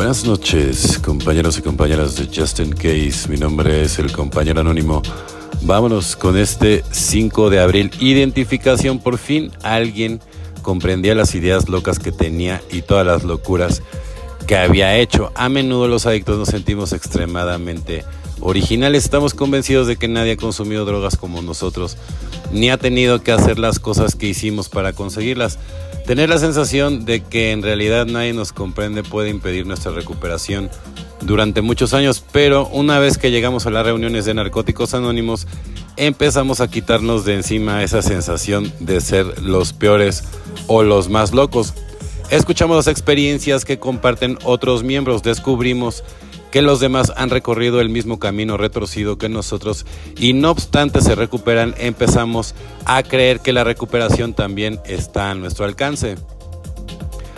Buenas noches, compañeros y compañeras de Justin Case. Mi nombre es el compañero anónimo. Vámonos con este 5 de abril. Identificación, por fin alguien comprendía las ideas locas que tenía y todas las locuras que había hecho. A menudo los adictos nos sentimos extremadamente originales. Estamos convencidos de que nadie ha consumido drogas como nosotros, ni ha tenido que hacer las cosas que hicimos para conseguirlas. Tener la sensación de que en realidad nadie nos comprende puede impedir nuestra recuperación durante muchos años, pero una vez que llegamos a las reuniones de narcóticos anónimos, empezamos a quitarnos de encima esa sensación de ser los peores o los más locos. Escuchamos las experiencias que comparten otros miembros, descubrimos que los demás han recorrido el mismo camino retorcido que nosotros y no obstante se recuperan, empezamos a creer que la recuperación también está a nuestro alcance.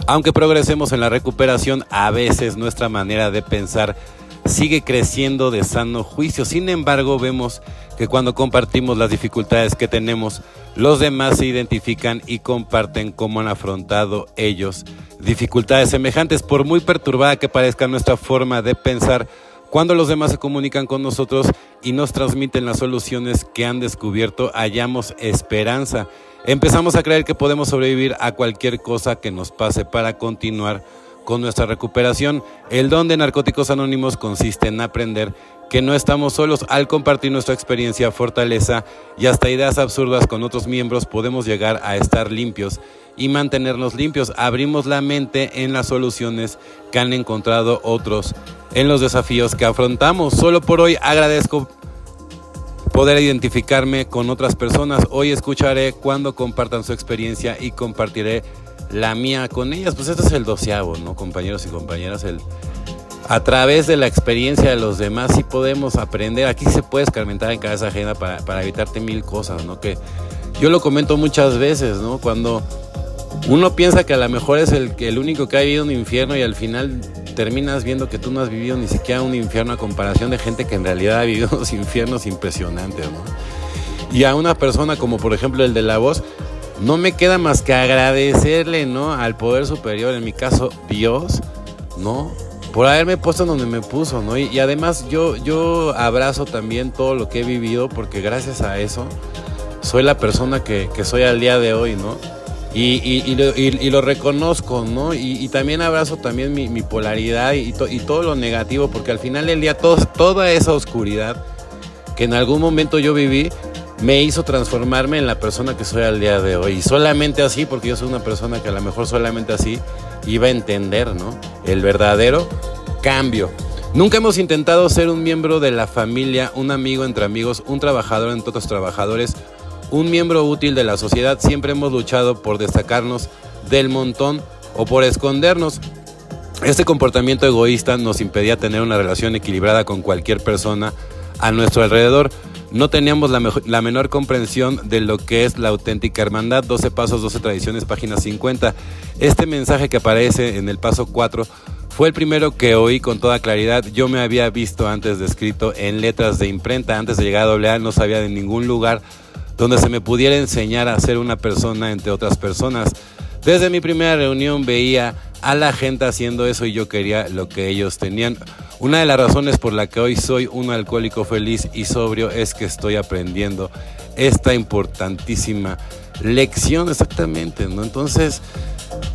Aunque progresemos en la recuperación, a veces nuestra manera de pensar sigue creciendo de sano juicio. Sin embargo, vemos que cuando compartimos las dificultades que tenemos, los demás se identifican y comparten cómo han afrontado ellos dificultades semejantes, por muy perturbada que parezca nuestra forma de pensar. Cuando los demás se comunican con nosotros y nos transmiten las soluciones que han descubierto, hallamos esperanza. Empezamos a creer que podemos sobrevivir a cualquier cosa que nos pase para continuar con nuestra recuperación. El don de Narcóticos Anónimos consiste en aprender que no estamos solos al compartir nuestra experiencia, fortaleza y hasta ideas absurdas con otros miembros podemos llegar a estar limpios y mantenernos limpios. Abrimos la mente en las soluciones que han encontrado otros en los desafíos que afrontamos. Solo por hoy agradezco poder identificarme con otras personas. Hoy escucharé cuando compartan su experiencia y compartiré la mía con ellas. Pues este es el doceavo, ¿no? Compañeros y compañeras, el a través de la experiencia de los demás sí podemos aprender. Aquí se puede escarmentar en cabeza ajena para, para evitarte mil cosas, ¿no? Que yo lo comento muchas veces, ¿no? Cuando uno piensa que a lo mejor es el, el único que ha vivido un infierno y al final terminas viendo que tú no has vivido ni siquiera un infierno a comparación de gente que en realidad ha vivido unos infiernos impresionantes. Y a una persona como por ejemplo el de la voz, no me queda más que agradecerle, ¿no? Al poder superior, en mi caso Dios, ¿no? Por haberme puesto donde me puso, ¿no? Y, además yo, yo abrazo también todo lo que he vivido porque gracias a eso soy la persona que, que soy al día de hoy, ¿no? Y, lo, reconozco, ¿no? Y, también abrazo también mi, polaridad y, todo lo negativo, porque al final del día toda esa oscuridad que en algún momento yo viví, me hizo transformarme en la persona que soy al día de hoy. Y solamente así, porque yo soy una persona que a lo mejor solamente así iba a entender, ¿no? El verdadero cambio. Nunca hemos intentado ser un miembro de la familia, un amigo entre amigos, un trabajador entre otros trabajadores un miembro útil de la sociedad, siempre hemos luchado por destacarnos del montón o por escondernos. Este comportamiento egoísta nos impedía tener una relación equilibrada con cualquier persona a nuestro alrededor. No teníamos la, menor comprensión de lo que es la auténtica hermandad. 12 pasos, 12 tradiciones, página 50. Este mensaje que aparece en el paso 4 fue el primero que oí con toda claridad. Yo me había visto antes descrito en letras de imprenta. Antes de llegar a AA no sabía de ningún lugar donde se me pudiera enseñar a ser una persona entre otras personas. Desde mi primera reunión veía a la gente haciendo eso y yo quería lo que ellos tenían. Una de las razones por la que hoy soy un alcohólico feliz y sobrio es que estoy aprendiendo esta importantísima lección exactamente, ¿no? Entonces,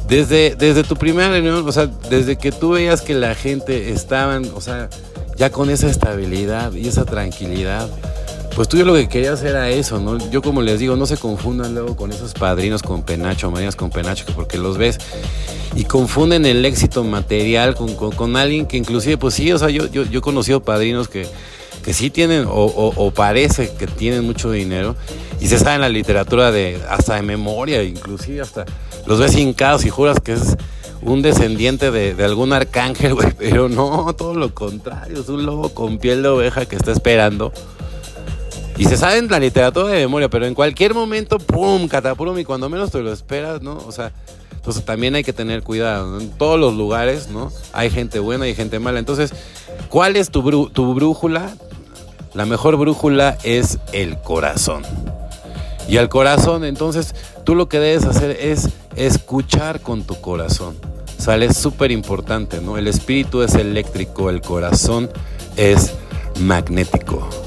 desde, desde tu primera reunión, o sea, desde que tú veías que la gente estaban, o sea, ya con esa estabilidad y esa tranquilidad, pues tú yo lo que querías era eso, ¿no? Yo como les digo, no se confundan luego con esos padrinos con penacho, marinas con penacho, porque los ves y confunden el éxito material con, alguien que inclusive, pues sí, o sea, yo, yo, yo he conocido padrinos que, que sí tienen o, parece que tienen mucho dinero y se sabe en la literatura de hasta de memoria, inclusive hasta los ves hincados y juras que es un descendiente de, de algún arcángel, güey, pero no, todo lo contrario, es un lobo con piel de oveja que está esperando y se sabe en la literatura de memoria, pero en cualquier momento, ¡pum! Catapum, y cuando menos te lo esperas, ¿no? O sea, entonces también hay que tener cuidado. En todos los lugares, ¿no? Hay gente buena y gente mala. Entonces, ¿cuál es tu, brújula? La mejor brújula es el corazón. Y al corazón, entonces, tú lo que debes hacer es escuchar con tu corazón. Sale súper importante, ¿no? El espíritu es eléctrico, el corazón es magnético.